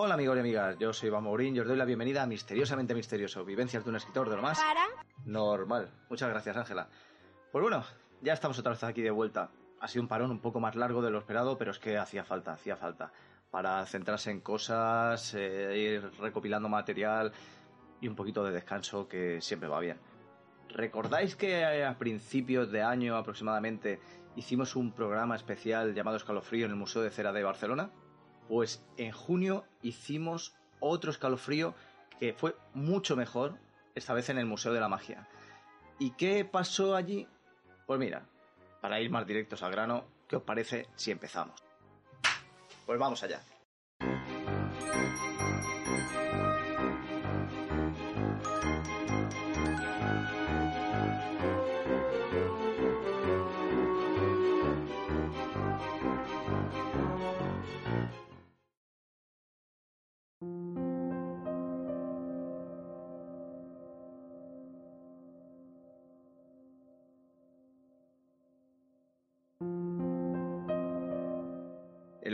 Hola amigos y amigas, yo soy Iván Mourín y os doy la bienvenida a Misteriosamente Misterioso, vivencias de un escritor de lo más Para. normal. Muchas gracias Ángela. Pues bueno, ya estamos otra vez aquí de vuelta. Ha sido un parón un poco más largo de lo esperado, pero es que hacía falta, hacía falta. Para centrarse en cosas, eh, ir recopilando material y un poquito de descanso que siempre va bien. ¿Recordáis que a principios de año aproximadamente hicimos un programa especial llamado Escalofrío en el Museo de Cera de Barcelona? Pues en junio hicimos otro escalofrío que fue mucho mejor, esta vez en el Museo de la Magia. ¿Y qué pasó allí? Pues mira, para ir más directos al grano, ¿qué os parece si empezamos? Pues vamos allá.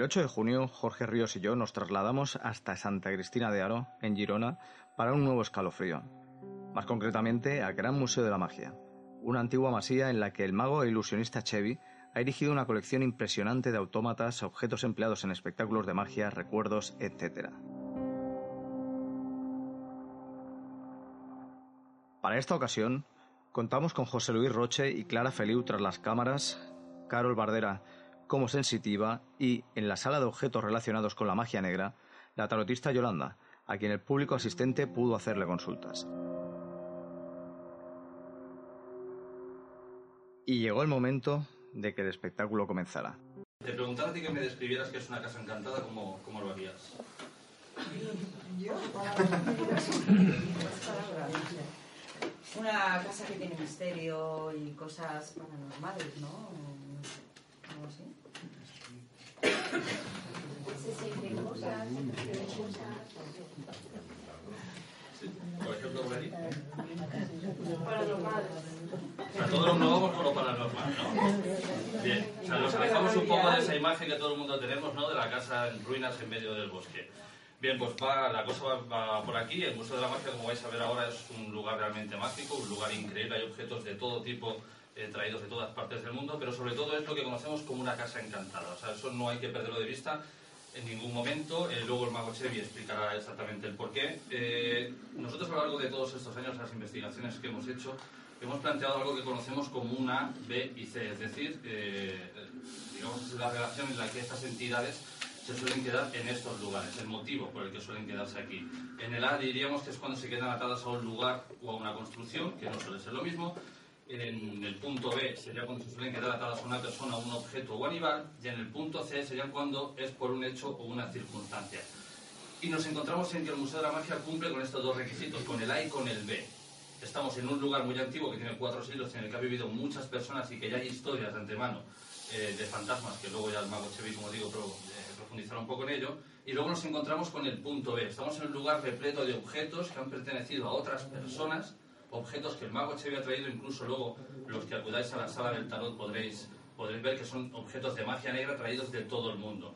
8 de junio, Jorge Ríos y yo nos trasladamos hasta Santa Cristina de Aro, en Girona, para un nuevo escalofrío. Más concretamente, al Gran Museo de la Magia, una antigua masía en la que el mago e ilusionista Chevy ha erigido una colección impresionante de autómatas, objetos empleados en espectáculos de magia, recuerdos, etc. Para esta ocasión, contamos con José Luis Roche y Clara Feliu tras las cámaras, Carol Bardera como sensitiva y, en la sala de objetos relacionados con la magia negra, la tarotista Yolanda, a quien el público asistente pudo hacerle consultas. Y llegó el momento de que el espectáculo comenzara. Te preguntaba a ti que me describieras qué es una casa encantada, ¿cómo, cómo lo harías? Yo, Una casa que tiene misterio y cosas paranormales, ¿no? Algo así. Se sienten cosas, se ven cosas. Sí. Por ejemplo. Paranormal. Todos nos vamos con lo paranormal, ¿no? Bien, o sea, nos alejamos un poco de esa imagen que todo el mundo tenemos, ¿no? De la casa en ruinas en medio del bosque. Bien, pues va, la cosa va, va por aquí. El Museo de la Magia, como vais a ver ahora, es un lugar realmente mágico, un lugar increíble. Hay objetos de todo tipo traídos de todas partes del mundo, pero sobre todo es lo que conocemos como una casa encantada. O sea, eso no hay que perderlo de vista en ningún momento. Eh, luego el mago Chevy explicará exactamente el porqué. Eh, nosotros a lo largo de todos estos años, las investigaciones que hemos hecho, hemos planteado algo que conocemos como una B y C, es decir, eh, digamos es la relación en la que estas entidades se suelen quedar en estos lugares, el motivo por el que suelen quedarse aquí. En el A diríamos que es cuando se quedan atadas a un lugar o a una construcción, que no suele ser lo mismo. En el punto B sería cuando se suelen quedar atadas a una persona, un objeto o animal. Y en el punto C sería cuando es por un hecho o una circunstancia. Y nos encontramos en que el Museo de la Magia cumple con estos dos requisitos, con el A y con el B. Estamos en un lugar muy antiguo que tiene cuatro siglos, en el que ha vivido muchas personas y que ya hay historias de antemano eh, de fantasmas, que luego ya el mago Chevy, como digo, eh, profundizará un poco en ello. Y luego nos encontramos con el punto B. Estamos en un lugar repleto de objetos que han pertenecido a otras personas, objetos que el mago Chevy ha traído, incluso luego los que acudáis a la sala del tarot podréis, podréis ver que son objetos de magia negra traídos de todo el mundo.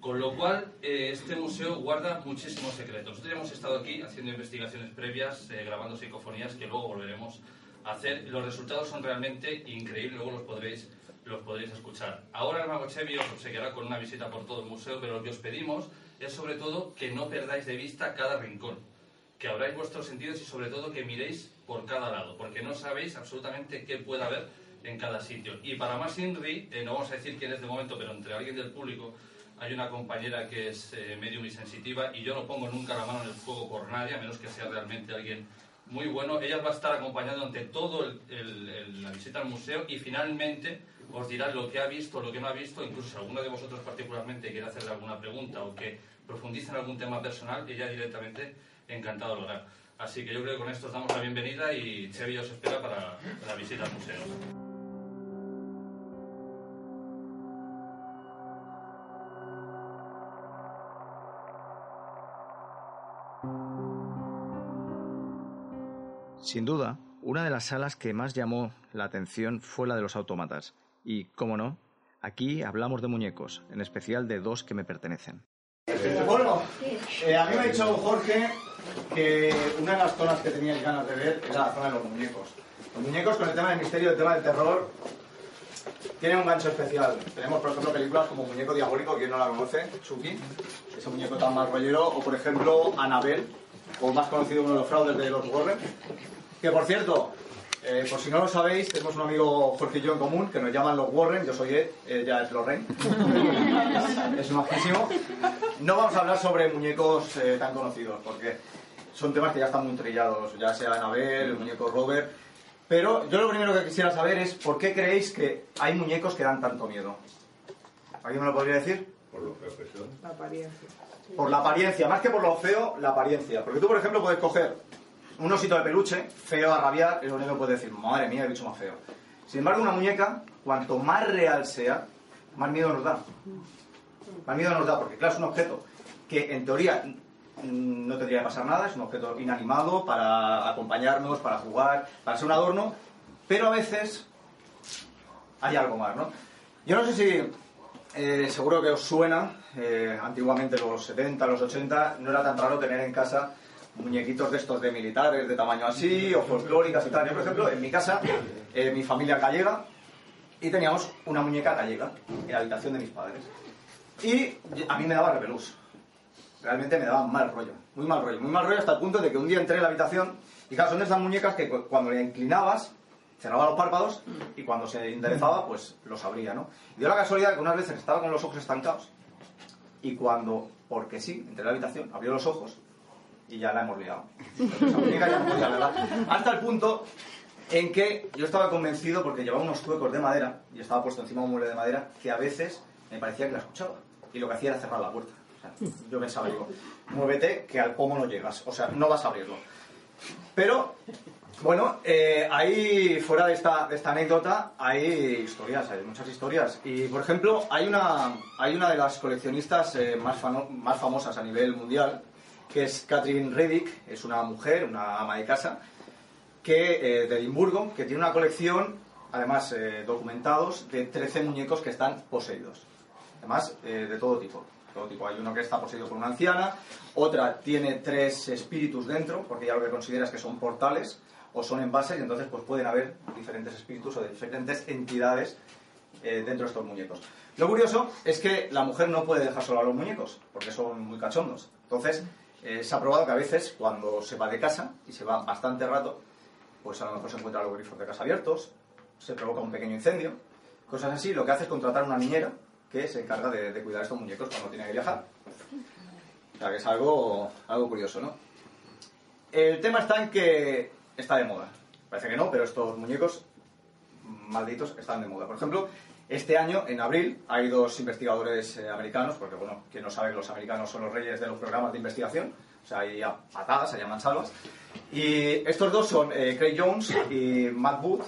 Con lo cual, eh, este museo guarda muchísimos secretos. Nosotros hemos estado aquí haciendo investigaciones previas, eh, grabando psicofonías que luego volveremos a hacer. Los resultados son realmente increíbles, luego los podréis, los podréis escuchar. Ahora el mago Chevy os obsequiará con una visita por todo el museo, pero lo que os pedimos es sobre todo que no perdáis de vista cada rincón, que abráis vuestros sentidos y sobre todo que miréis por cada lado, porque no sabéis absolutamente qué puede haber en cada sitio. Y para más INRI, eh, no vamos a decir quién es de momento, pero entre alguien del público hay una compañera que es eh, medium y sensitiva y yo no pongo nunca la mano en el fuego por nadie, a menos que sea realmente alguien muy bueno. Ella va a estar acompañando ante todo la visita al museo y finalmente os dirá lo que ha visto, lo que no ha visto, incluso si alguno de vosotros particularmente quiere hacerle alguna pregunta o que profundice en algún tema personal, ella directamente encantado lo hará. Así que yo creo que con esto os damos la bienvenida y Chevy os espera para la visita al museo. Sin duda, una de las salas que más llamó la atención fue la de los autómatas. Y, cómo no, aquí hablamos de muñecos, en especial de dos que me pertenecen. Bueno, eh, a mí me ha dicho Jorge que una de las zonas que teníais ganas de ver era la zona de los muñecos. Los muñecos con el tema del misterio, el tema del terror, tienen un gancho especial. Tenemos, por ejemplo, películas como Muñeco Diabólico, quien no la conoce, Chucky, ese muñeco tan mal rollero, o por ejemplo, Annabelle, o más conocido uno de los fraudes de los Warren. Que por cierto, eh, por si no lo sabéis, tenemos un amigo Jorge y yo en común que nos llaman los Warren, yo soy Ed, ella es Lorraine. es majísimo. No vamos a hablar sobre muñecos eh, tan conocidos, porque son temas que ya están muy trillados, ya sea Annabelle, el muñeco Robert. Pero yo lo primero que quisiera saber es por qué creéis que hay muñecos que dan tanto miedo. ¿Alguien me lo podría decir? Por lo feo que son. La apariencia. Por la apariencia, más que por lo feo, la apariencia. Porque tú, por ejemplo, puedes coger un osito de peluche, feo a rabiar, y lo único que puedes decir, madre mía, el bicho más feo. Sin embargo, una muñeca, cuanto más real sea, más miedo nos da. Más miedo nos da, porque claro, es un objeto que en teoría no tendría que pasar nada, es un objeto inanimado para acompañarnos, para jugar, para ser un adorno, pero a veces hay algo más, ¿no? Yo no sé si, eh, seguro que os suena, eh, antiguamente los 70, los 80, no era tan raro tener en casa muñequitos de estos de militares, de tamaño así, o folclóricas y tal. Yo, por ejemplo, en mi casa, eh, mi familia gallega, y teníamos una muñeca gallega en la habitación de mis padres. Y a mí me daba repelús. Realmente me daba mal rollo, muy mal rollo, muy mal rollo hasta el punto de que un día entré en la habitación y claro, son de esas muñecas que cu- cuando le inclinabas cerraba los párpados y cuando se enderezaba pues los abría, ¿no? Y dio la casualidad que unas veces estaba con los ojos estancados y cuando, porque sí, entré en la habitación, abrió los ojos y ya la hemos liado. Esa muñeca ya no verla. Hasta el punto en que yo estaba convencido, porque llevaba unos tuecos de madera y estaba puesto encima de un mueble de madera, que a veces me parecía que la escuchaba. Y lo que hacía era cerrar la puerta. Yo pensaba, digo, muévete que al pomo no llegas. O sea, no vas a abrirlo. Pero, bueno, eh, ahí, fuera de esta, de esta anécdota, hay historias, hay muchas historias. Y, por ejemplo, hay una, hay una de las coleccionistas eh, más, más famosas a nivel mundial, que es Catherine Reddick, es una mujer, una ama de casa, que, eh, de Edimburgo, que tiene una colección, además eh, documentados, de 13 muñecos que están poseídos. Además, eh, de todo tipo. Tipo. Hay uno que está poseído por una anciana, otra tiene tres espíritus dentro, porque ya lo que considera es que son portales o son envases, y entonces pues pueden haber diferentes espíritus o diferentes entidades eh, dentro de estos muñecos. Lo curioso es que la mujer no puede dejar solo a los muñecos, porque son muy cachondos. Entonces, eh, se ha probado que a veces cuando se va de casa, y se va bastante rato, pues a lo mejor se encuentran los grifos de casa abiertos, se provoca un pequeño incendio, cosas así. Lo que hace es contratar una niñera que se encarga de, cuidar estos muñecos cuando tiene que viajar. O sea, que es algo, algo curioso, ¿no? El tema está en que está de moda. Parece que no, pero estos muñecos malditos están de moda. Por ejemplo, este año, en abril, hay dos investigadores eh, americanos, porque bueno, quien no sabe que los americanos son los reyes de los programas de investigación, o sea, hay a patadas, se llaman salvas. Y estos dos son eh, Craig Jones y Matt Booth,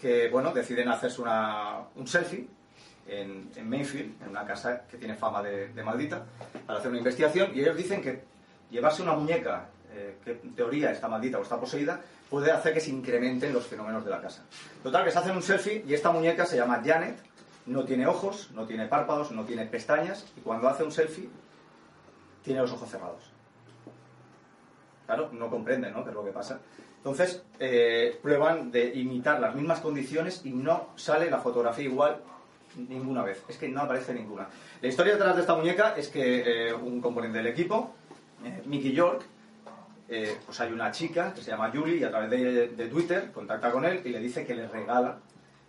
que bueno, deciden hacerse una, un selfie en, en Mayfield, en una casa que tiene fama de, de maldita, para hacer una investigación. Y ellos dicen que llevarse una muñeca eh, que en teoría está maldita o está poseída puede hacer que se incrementen los fenómenos de la casa. Total, que se hacen un selfie y esta muñeca se llama Janet, no tiene ojos, no tiene párpados, no tiene pestañas y cuando hace un selfie tiene los ojos cerrados. Claro, no comprenden, ¿no? ¿Qué es lo que pasa? Entonces, eh, prueban de imitar las mismas condiciones y no sale la fotografía igual ninguna vez. Es que no aparece ninguna. La historia detrás de esta muñeca es que eh, un componente del equipo, eh, Mickey York, eh, pues hay una chica que se llama Julie y a través de, de Twitter contacta con él y le dice que le regala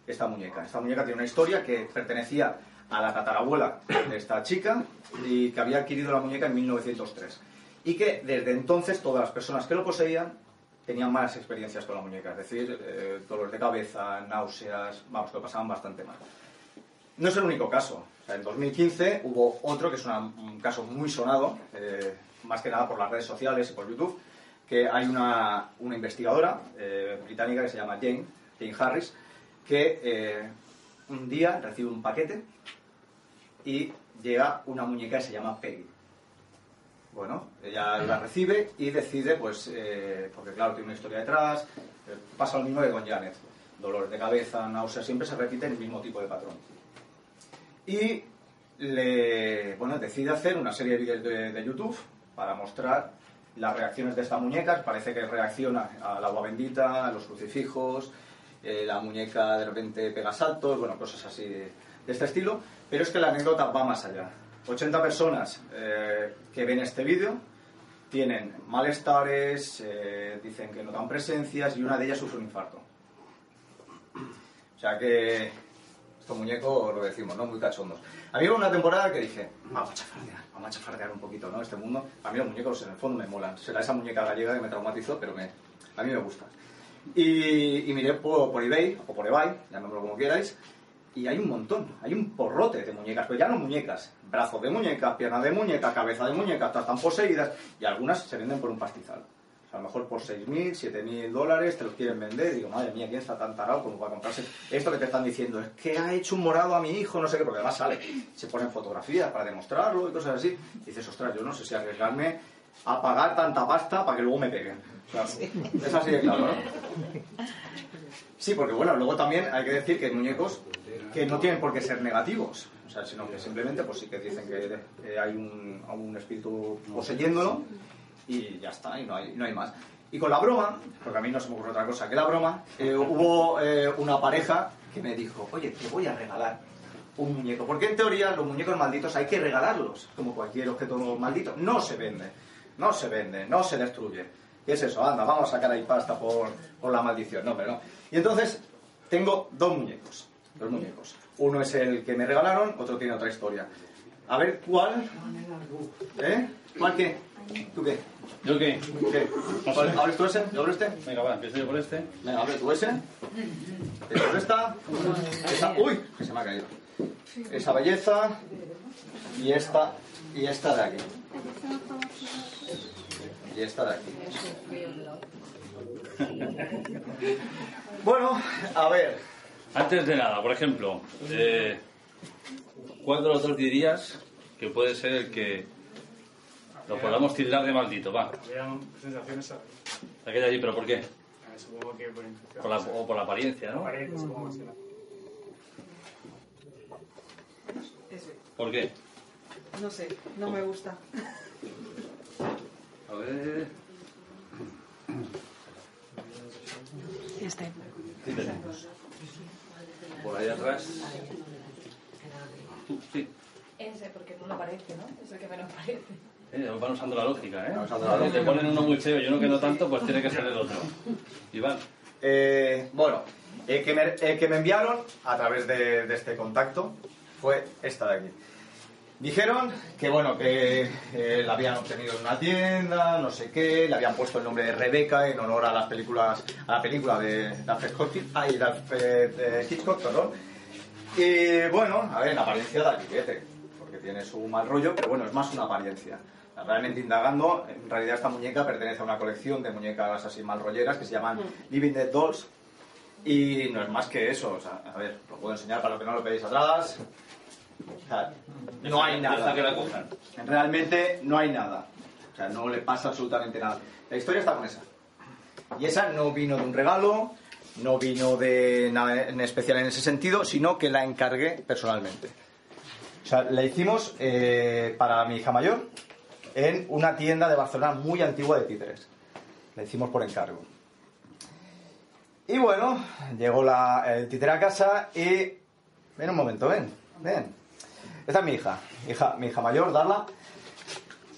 esta muñeca. Esta muñeca tiene una historia que pertenecía a la tatarabuela de esta chica y que había adquirido la muñeca en 1903. Y que desde entonces todas las personas que lo poseían tenían malas experiencias con la muñeca, es decir, eh, dolores de cabeza, náuseas, vamos, que lo pasaban bastante mal. No es el único caso. En 2015 hubo otro que es una- un caso muy sonado, eh, más que nada por las redes sociales y por YouTube, que hay una, investigadora eh, británica que se llama Jane, Jane Harris, que eh, un día recibe un paquete y llega una muñeca que se llama Peggy. Bueno, ella la recibe y decide, pues, porque claro, tiene una historia detrás, pasa lo mismo que con Janet. Dolores de cabeza, náuseas, siempre se repite el mismo tipo de patrón. Y le, bueno, decide hacer una serie de vídeos de, YouTube para mostrar las reacciones de esta muñeca. Parece que reacciona al agua bendita, a los crucifijos, eh, la muñeca de repente pega saltos, bueno, cosas así de, de este estilo. Pero es que la anécdota va más allá. 80 personas eh, que ven este vídeo tienen malestares, eh, dicen que notan presencias y una de ellas sufre un infarto. O sea que estos muñecos, lo decimos, ¿no? Muy cachondos. A mí hubo una temporada que dije, vamos a chafardear, vamos a chafardear un poquito, ¿no? Este mundo. A mí los muñecos en el fondo me molan. Será esa muñeca gallega que me traumatizó, pero me, a mí me gusta. Y, y miré por, por eBay, o por eBay, llamémoslo como queráis, y hay un montón, hay un porrote de muñecas, pero ya no muñecas, brazos de muñeca, piernas de muñeca, cabeza de muñeca, todas están poseídas, y algunas se venden por un pastizal. A lo mejor por 6.000, 7.000 dólares te los quieren vender. Y digo, madre mía, ¿quién está tan tarado como para comprarse esto que te están diciendo? Es que ha hecho un morado a mi hijo, no sé qué, porque además sale. Se ponen fotografías para demostrarlo y cosas así. Y dices, ostras, yo no sé si arriesgarme a pagar tanta pasta para que luego me peguen. Es así de claro, ¿no? Sí, porque bueno, luego también hay que decir que hay muñecos que no tienen por qué ser negativos, o sea, sino que simplemente pues sí que dicen que eh, hay un, un espíritu poseyéndolo y ya está, y no hay, no hay más. Y con la broma, porque a mí no se me ocurre otra cosa que la broma, eh, hubo eh, una pareja que me dijo, oye, te voy a regalar un muñeco, porque en teoría los muñecos malditos hay que regalarlos, como cualquier objeto maldito, no se vende, no se vende, no se destruye. ¿Qué es eso? Anda, vamos a sacar ahí pasta por, por la maldición. No, pero no. Y entonces tengo dos muñecos. Dos muñecos. Uno es el que me regalaron, otro tiene otra historia. A ver, ¿cuál? ¿Eh? ¿Cuál qué? ¿Tú qué? ¿Yo qué? ¿Qué? ¿Abres tú ese? ¿Yo abro este? Venga, va, empiezo yo por este. Venga, abre tú ese. ¿Te abro esta? Esa, ¡Uy! Que se me ha caído. Esa belleza. Y esta. Y esta de aquí. Y esta de aquí. Bueno, a ver. Antes de nada, por ejemplo, eh, ¿cuál de los dos dirías que puede ser el que lo podamos tildar de maldito? Va, sensaciones a aquel de allí, pero ¿por qué? supongo que por. Por la, o por la apariencia, ¿no? Apariencia, supongo que será. ¿Por qué? No sé, no me gusta. A ver. Este. Por ahí atrás. Sí. Ese, porque no lo parece, ¿no? Es el que menos parece. Eh, van usando la lógica, ¿eh? Van usando la Si te ponen uno muy feo y uno que no tanto, pues tiene que ser el otro. Iván. Eh, bueno, el que, me, el que me enviaron a través de, de este contacto fue esta de aquí. Dijeron que bueno, que eh, la habían obtenido en una tienda, no sé qué, le habían puesto el nombre de Rebeca en honor a las películas, a la película de, de Alfred Hitchcock, perdón. Y bueno, a ver, en apariencia da piquete, porque tiene su mal rollo, pero bueno, es más una apariencia. Realmente indagando, en realidad esta muñeca pertenece a una colección de muñecas así mal rolleras que se llaman Living Dead Dolls. Y no es más que eso, o sea, a ver, lo puedo enseñar para los que no lo veáis atrás. O sea, no hay nada. que la cojan. Realmente no hay nada. O sea, no le pasa absolutamente nada. La historia está con esa. Y esa no vino de un regalo, no vino de nada en especial en ese sentido, sino que la encargué personalmente. O sea, la hicimos eh, para mi hija mayor en una tienda de Barcelona muy antigua de títeres. La hicimos por encargo. Y bueno, llegó la, el títere a casa y... Ven un momento, ven, ven. Esta es mi hija, hija mi hija mayor, Darla.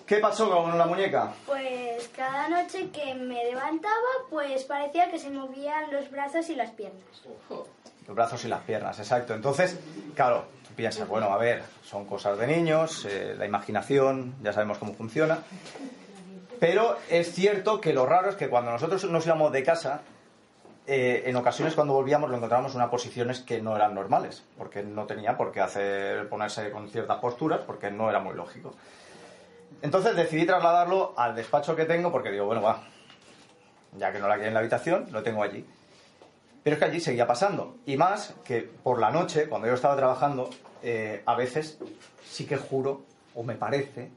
¿Qué pasó con la muñeca? Pues cada noche que me levantaba, pues parecía que se movían los brazos y las piernas. Los brazos y las piernas, exacto. Entonces, claro, tú piensas, bueno, a ver, son cosas de niños, eh, la imaginación, ya sabemos cómo funciona. Pero es cierto que lo raro es que cuando nosotros nos íbamos de casa, eh, en ocasiones cuando volvíamos lo encontrábamos en unas posiciones que no eran normales, porque no tenía por qué hacer, ponerse con ciertas posturas, porque no era muy lógico. Entonces decidí trasladarlo al despacho que tengo, porque digo, bueno, va, ya que no la quiero en la habitación, lo tengo allí. Pero es que allí seguía pasando. Y más que por la noche, cuando yo estaba trabajando, eh, a veces sí que juro, o me parece,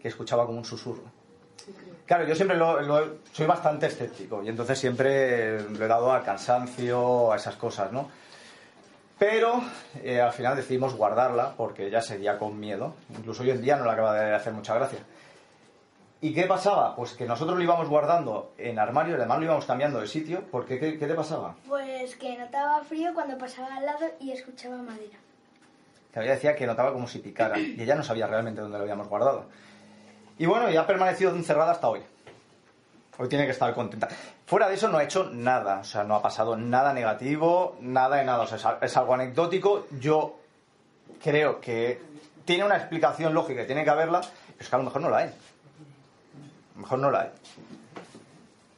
que escuchaba como un susurro. Claro, yo siempre lo, lo- soy bastante escéptico y entonces siempre lo he dado al cansancio, a esas cosas, ¿no? Pero eh, al final decidimos guardarla porque ella seguía con miedo. Incluso hoy en día no le acaba de hacer mucha gracia. ¿Y qué pasaba? Pues que nosotros lo íbamos guardando en armario y además lo íbamos cambiando de sitio. porque qué, qué te pasaba? Pues que notaba frío cuando pasaba al lado y escuchaba madera. Que ella decía que notaba como si picara y ella no sabía realmente dónde lo habíamos guardado. Y bueno, y ha permanecido encerrada hasta hoy. Hoy tiene que estar contenta. Fuera de eso no ha hecho nada, o sea, no ha pasado nada negativo, nada de nada, o sea, es al- es algo anecdótico. Yo creo que tiene una explicación lógica y tiene que haberla, pero es que a lo mejor no la hay. A lo mejor no la hay.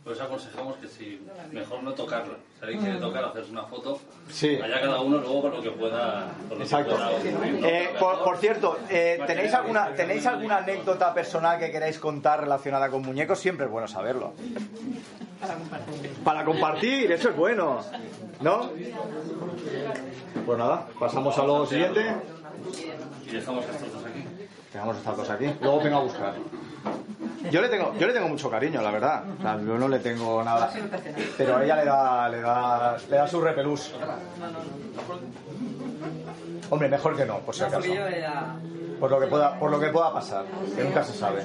Pues aconsejamos que si mejor no tocarla. Si alguien quiere tocar, hacerse una foto, Sí. allá cada uno luego con lo que pueda. Lo que Exacto. Eh, por, por cierto, eh, ¿tenéis, alguna, ¿tenéis alguna anécdota personal que queráis contar relacionada con muñecos? Siempre es bueno saberlo. Para compartir. Para compartir, eso es bueno. ¿No? Pues nada, pasamos a lo siguiente. Y dejamos estos dos aquí. Dejamos estas dos aquí. Luego vengo a buscar. Yo le tengo, yo le tengo mucho cariño, la verdad. O sea, yo no le tengo nada. Pero a ella le da, le da, le da su repelús. Hombre, mejor que no, por si acaso. Por lo que pueda, por lo que pueda pasar, que nunca se sabe.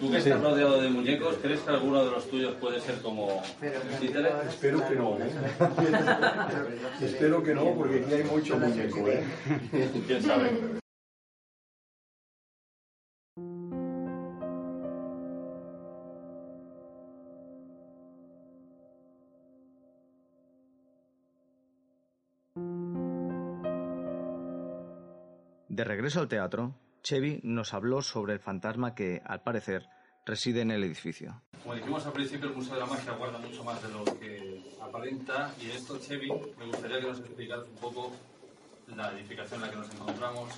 Tú que estás rodeado de muñecos, ¿crees que alguno de los tuyos puede ser como títere? Espero que no, ¿eh? Espero que no, porque aquí hay mucho muñeco, ¿eh? ¿Quién sabe? De regreso al teatro, Chevy nos habló sobre el fantasma que, al parecer, reside en el edificio. Como dijimos al principio, el Museo de la Magia guarda mucho más de lo que aparenta. Y en esto, Chevy, me gustaría que nos explicaras un poco la edificación en la que nos encontramos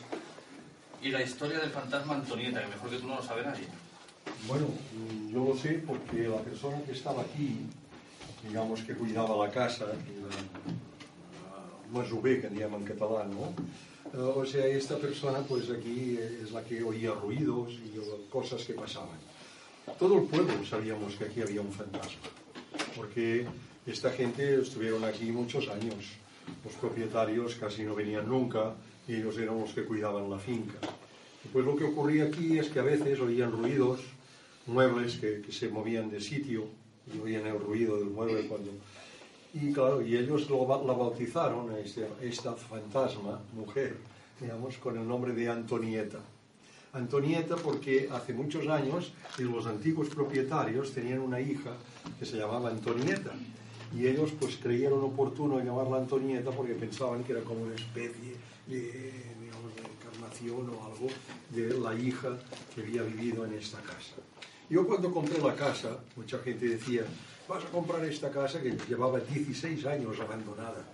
y la historia del fantasma Antonieta, que mejor que tú no lo sabe nadie. Bueno, yo lo sé porque la persona que estaba aquí, digamos que cuidaba la casa, la masové, que llaman en catalán, ¿no? Eh, O sea, esta persona, pues aquí es la que oía ruidos y cosas que pasaban. Todo el pueblo sabíamos que aquí había un fantasma, porque esta gente estuvieron aquí muchos años. Los propietarios casi no venían nunca y ellos eran los que cuidaban la finca. Y pues lo que ocurría aquí es que a veces oían ruidos, muebles que, que se movían de sitio y oían el ruido del mueble cuando... Y claro, y ellos lo, la bautizaron, a este- esta fantasma, mujer, digamos, con el nombre de Antonieta. Antonieta porque hace muchos años los antiguos propietarios tenían una hija que se llamaba Antonieta y ellos pues creyeron oportuno llamarla Antonieta porque pensaban que era como una especie de, digamos, de encarnación o algo de la hija que había vivido en esta casa. Yo cuando compré la casa, mucha gente decía, vas a comprar esta casa que llevaba 16 años abandonada,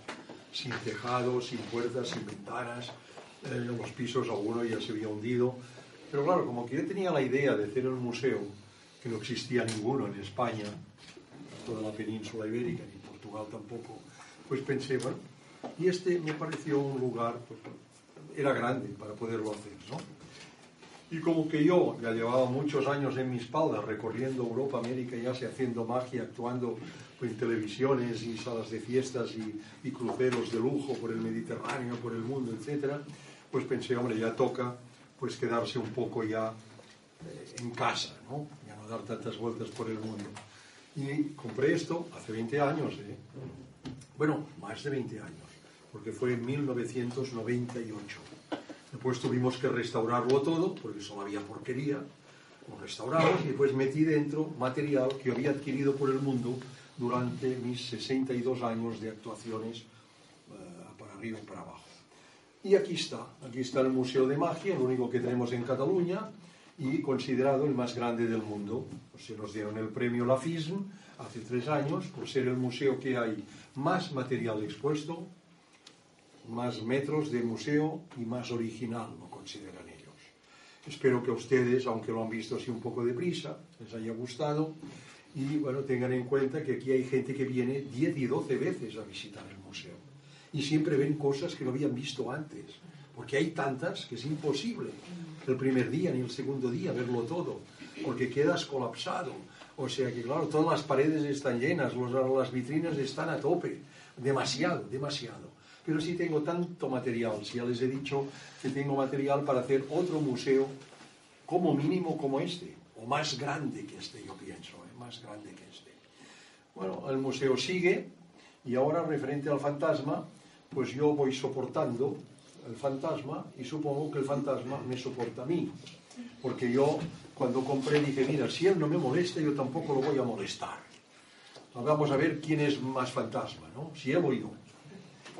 sin tejado, sin puertas, sin ventanas, eh, los pisos alguno ya se había hundido. Pero claro, como que yo tenía la idea de hacer un museo, que no existía ninguno en España, toda la península ibérica, ni Portugal tampoco, pues pensé, y este me pareció un lugar, pues, era grande para poderlo hacer, ¿no? Y como que yo ya llevaba muchos años en mi espalda recorriendo Europa, América, ya sea haciendo magia, actuando en televisiones y salas de fiestas y, y cruceros de lujo por el Mediterráneo, por el mundo, etcétera, pues pensé, hombre, ya toca pues quedarse un poco ya eh, en casa, ¿no? Ya no dar tantas vueltas por el mundo. Y compré esto hace 20 años, ¿eh? Bueno, más de 20 años, porque fue en 1998. Después tuvimos que restaurarlo todo, porque solo había porquería. Lo restauramos y después metí dentro material que había adquirido por el mundo durante mis 62 años de actuaciones eh, para arriba y para abajo. Y aquí está, aquí está el Museo de Magia, el único que tenemos en Cataluña y considerado el más grande del mundo. Se nos dieron el premio La FISM hace tres años por ser el museo que hay más material expuesto, más metros de museo y más original, lo consideran ellos. Espero que a ustedes, aunque lo han visto así un poco deprisa, les haya gustado y bueno, tengan en cuenta que aquí hay gente que viene 10 y 12 veces a visitar el museo y siempre ven cosas que no habían visto antes, porque hay tantas que es imposible el primer día ni el segundo día verlo todo, porque quedas colapsado O sea que, claro, todas las paredes están llenas, las vitrinas están a tope. Demasiado, demasiado. Pero sí tengo tanto material, si ya les he dicho que tengo material para hacer otro museo como mínimo como este, o más grande que este, yo pienso, ¿eh? más grande que este. Bueno, el museo sigue y ahora referente al fantasma, pues yo voy soportando el fantasma y supongo que el fantasma me soporta a mí. Porque yo cuando compré dije, mira, si él no me molesta, yo tampoco lo voy a molestar. Vamos a ver quién es más fantasma, ¿no? Si él o yo.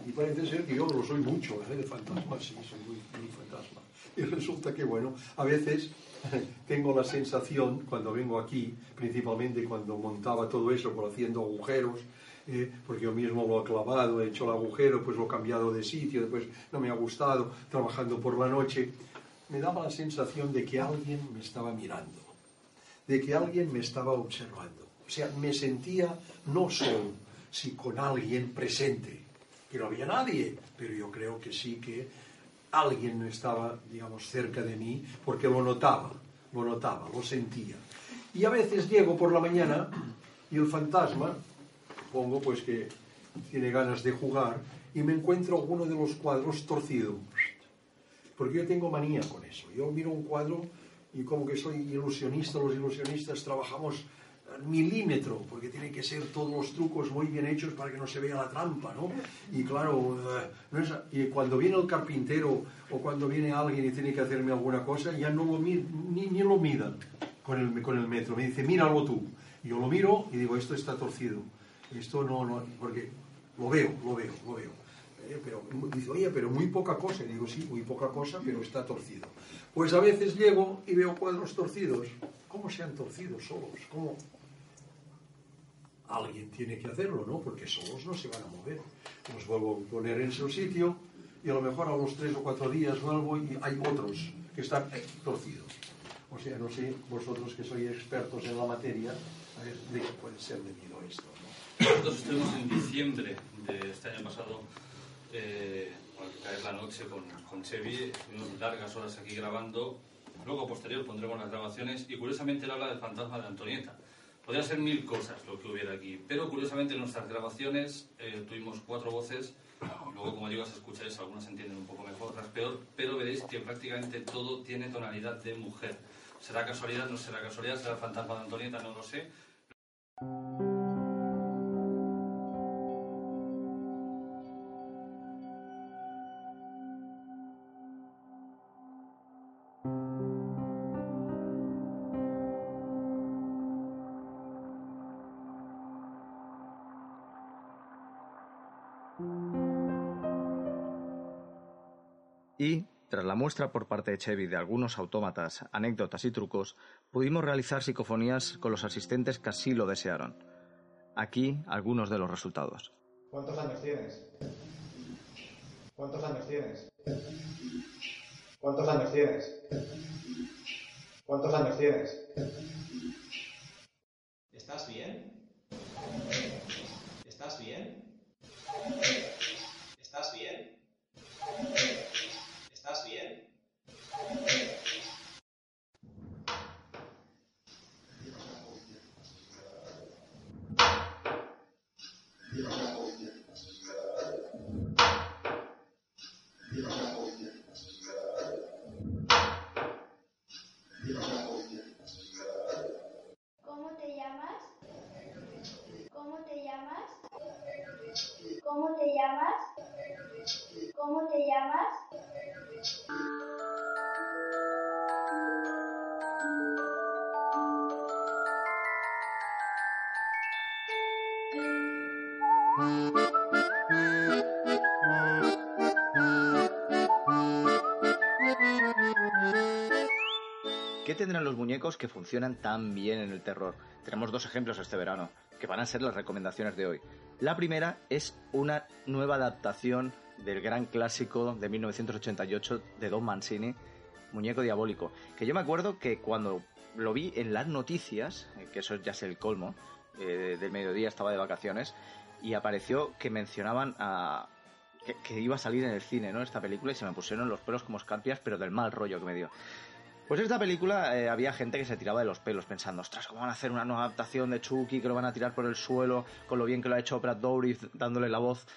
Y parece ser que yo lo soy mucho, ¿eh? De fantasma, sí, soy muy, fantasma. Y resulta que, bueno, a veces tengo la sensación, cuando vengo aquí, principalmente cuando montaba todo eso por haciendo agujeros, eh, porque yo mismo lo he clavado, he hecho el agujero, pues lo he cambiado de sitio, después no me ha gustado, trabajando por la noche, me daba la sensación de que alguien me estaba mirando, de que alguien me estaba observando. O sea, me sentía no solo, si con alguien presente, que no había nadie, pero yo creo que sí que alguien estaba, digamos, cerca de mí, porque lo notaba, lo notaba, lo sentía. Y a veces llego por la mañana y el fantasma, pongo pues que tiene ganas de jugar, y me encuentro uno de los cuadros torcido. Porque yo tengo manía con eso. Yo miro un cuadro y como que soy ilusionista, los ilusionistas trabajamos milímetro, porque tienen que ser todos los trucos muy bien hechos para que no se vea la trampa, ¿no? Y claro, eh, cuando viene el carpintero o cuando viene alguien y tiene que hacerme alguna cosa, ya no lo ni, ni lo mida con el, con el metro. Me dice, míralo tú. Yo lo miro y digo, esto está torcido. Esto no, no, porque lo veo, lo veo, lo veo. Eh, pero dice, oye, pero muy poca cosa. Y digo, sí, muy poca cosa, pero está torcido. Pues a veces llego y veo cuadros torcidos. ¿Cómo se han torcido solos? ¿Cómo? Alguien tiene que hacerlo, ¿no? Porque solos no se van a mover. Los vuelvo a poner en su sitio y a lo mejor a los tres o cuatro días vuelvo y hay otros que están torcidos. O sea, no sé, vosotros que sois expertos en la materia, a ver de qué puede ser debido esto, ¿no? Nosotros estuvimos en diciembre de este año pasado, eh, al caer la noche con, con Chevy, estuvimos largas horas aquí grabando. Luego, posterior, pondremos las grabaciones y curiosamente él habla del fantasma de Antonieta. Podría ser mil cosas lo que hubiera aquí, pero curiosamente en nuestras grabaciones eh, tuvimos cuatro voces. Luego, como digo, se escucha eso, algunas entienden un poco mejor, otras peor, pero veréis que prácticamente todo tiene tonalidad de mujer. ¿Será casualidad? No será casualidad, será el fantasma de Antonieta, no lo sé, la muestra por parte de Chevy de algunos autómatas, anécdotas y trucos, pudimos realizar psicofonías con los asistentes que así lo desearon. Aquí algunos de los resultados. ¿Cuántos años tienes? ¿Cuántos años tienes? ¿Cuántos años tienes? ¿Cuántos años tienes? ¿Estás bien? ¿Qué tendrán los muñecos que funcionan tan bien en el terror? Tenemos dos ejemplos este verano, que van a ser las recomendaciones de hoy. La primera es una nueva adaptación del gran clásico de 1988 de Don Mancini, Muñeco Diabólico, que yo me acuerdo que cuando lo vi en las noticias, eh, que eso ya es el colmo, eh, del mediodía estaba de vacaciones, y apareció que mencionaban a, que, iba a salir en el cine, ¿no? Esta película y se me pusieron los pelos como escarpias, pero del mal rollo que me dio. Pues esta película eh, había gente que se tiraba de los pelos pensando, ostras, ¿cómo van a hacer una nueva adaptación de Chucky que lo van a tirar por el suelo con lo bien que lo ha hecho Brad Dourif dándole la voz?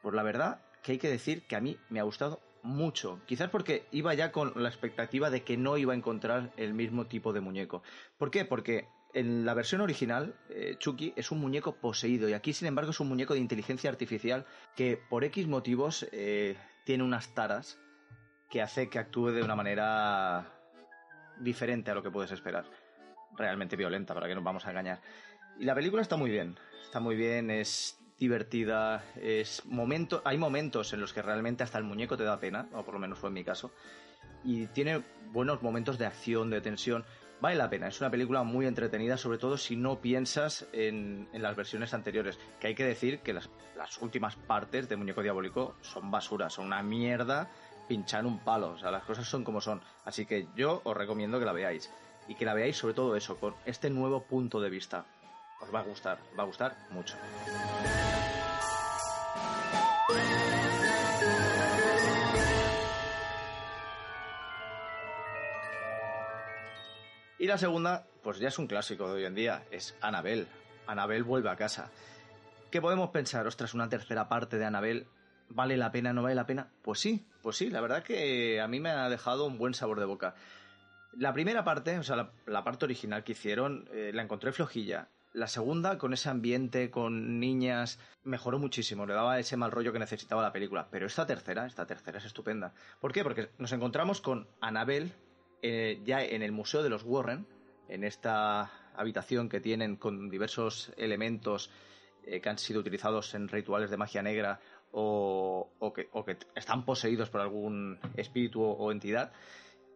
Pues la verdad que hay que decir que a mí me ha gustado mucho. Quizás porque iba ya con la expectativa de que no iba a encontrar el mismo tipo de muñeco. ¿Por qué? Porque en la versión original, eh, Chucky es un muñeco poseído y aquí, sin embargo, es un muñeco de inteligencia artificial que por X motivos eh, tiene unas taras que hace que actúe de una manera diferente a lo que puedes esperar. Realmente violenta, para que nos vamos a engañar. Y la película está muy bien, está muy bien, es divertida, es momento, hay momentos en los que realmente hasta el muñeco te da pena, o por lo menos fue en mi caso, y tiene buenos momentos de acción, de tensión. Vale la pena, es una película muy entretenida, sobre todo si no piensas en, en las versiones anteriores. Que hay que decir que las, las últimas partes de Muñeco Diabólico son basura, son una mierda pinchar un palo. O sea, las cosas son como son. Así que yo os recomiendo que la veáis. Y que la veáis sobre todo eso, con este nuevo punto de vista. Os va a gustar, va a gustar mucho. Y la segunda, pues ya es un clásico de hoy en día, es Anabel. Anabel vuelve a casa. ¿Qué podemos pensar? Ostras, una tercera parte de Anabel, ¿vale la pena, no vale la pena? Pues sí, pues sí, la verdad que a mí me ha dejado un buen sabor de boca. La primera parte, o sea, la, parte original que hicieron, eh, la encontré flojilla. La segunda, con ese ambiente, con niñas, mejoró muchísimo, le daba ese mal rollo que necesitaba la película. Pero esta tercera, esta tercera es estupenda. ¿Por qué? Porque nos encontramos con Anabel eh, ya en el Museo de los Warren, en esta habitación que tienen con diversos elementos eh, que han sido utilizados en rituales de magia negra o, que, están poseídos por algún espíritu o, entidad.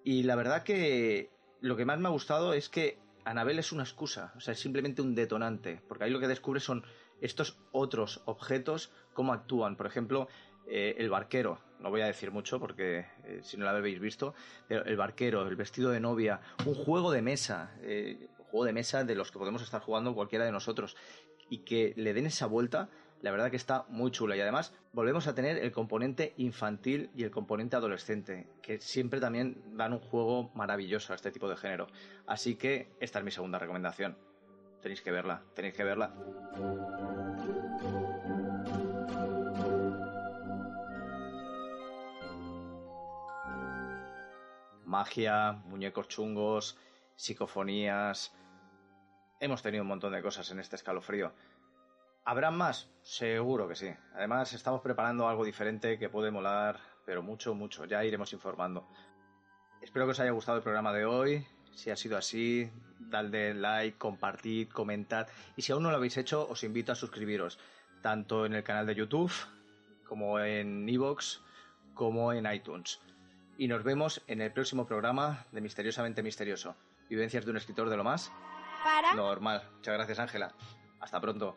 Y la verdad que lo que más me ha gustado es que Anabel es una excusa, o sea, es simplemente un detonante, porque ahí lo que descubres son estos otros objetos, cómo actúan. Por ejemplo, eh, el barquero, no voy a decir mucho porque eh, si no lo habéis visto, el barquero, el vestido de novia, un juego de mesa, eh, un juego de mesa de los que podemos estar jugando cualquiera de nosotros, y que le den esa vuelta, la verdad que está muy chula. Y además volvemos a tener el componente infantil y el componente adolescente, que siempre también dan un juego maravilloso a este tipo de género. Así que esta es mi segunda recomendación. Tenéis que verla, tenéis que verla. Magia, muñecos chungos, psicofonías. Hemos tenido un montón de cosas en este escalofrío. ¿Habrán más? Seguro que sí. Además, estamos preparando algo diferente que puede molar, pero mucho, mucho. Ya iremos informando. Espero que os haya gustado el programa de hoy. Si ha sido así, dadle like, compartid, comentad. Y si aún no lo habéis hecho, os invito a suscribiros, tanto en el canal de YouTube, como en Evox, como en iTunes. Y nos vemos en el próximo programa de Misteriosamente Misterioso. Vivencias de un escritor de lo más Para. normal. Muchas gracias, Ángela. Hasta pronto.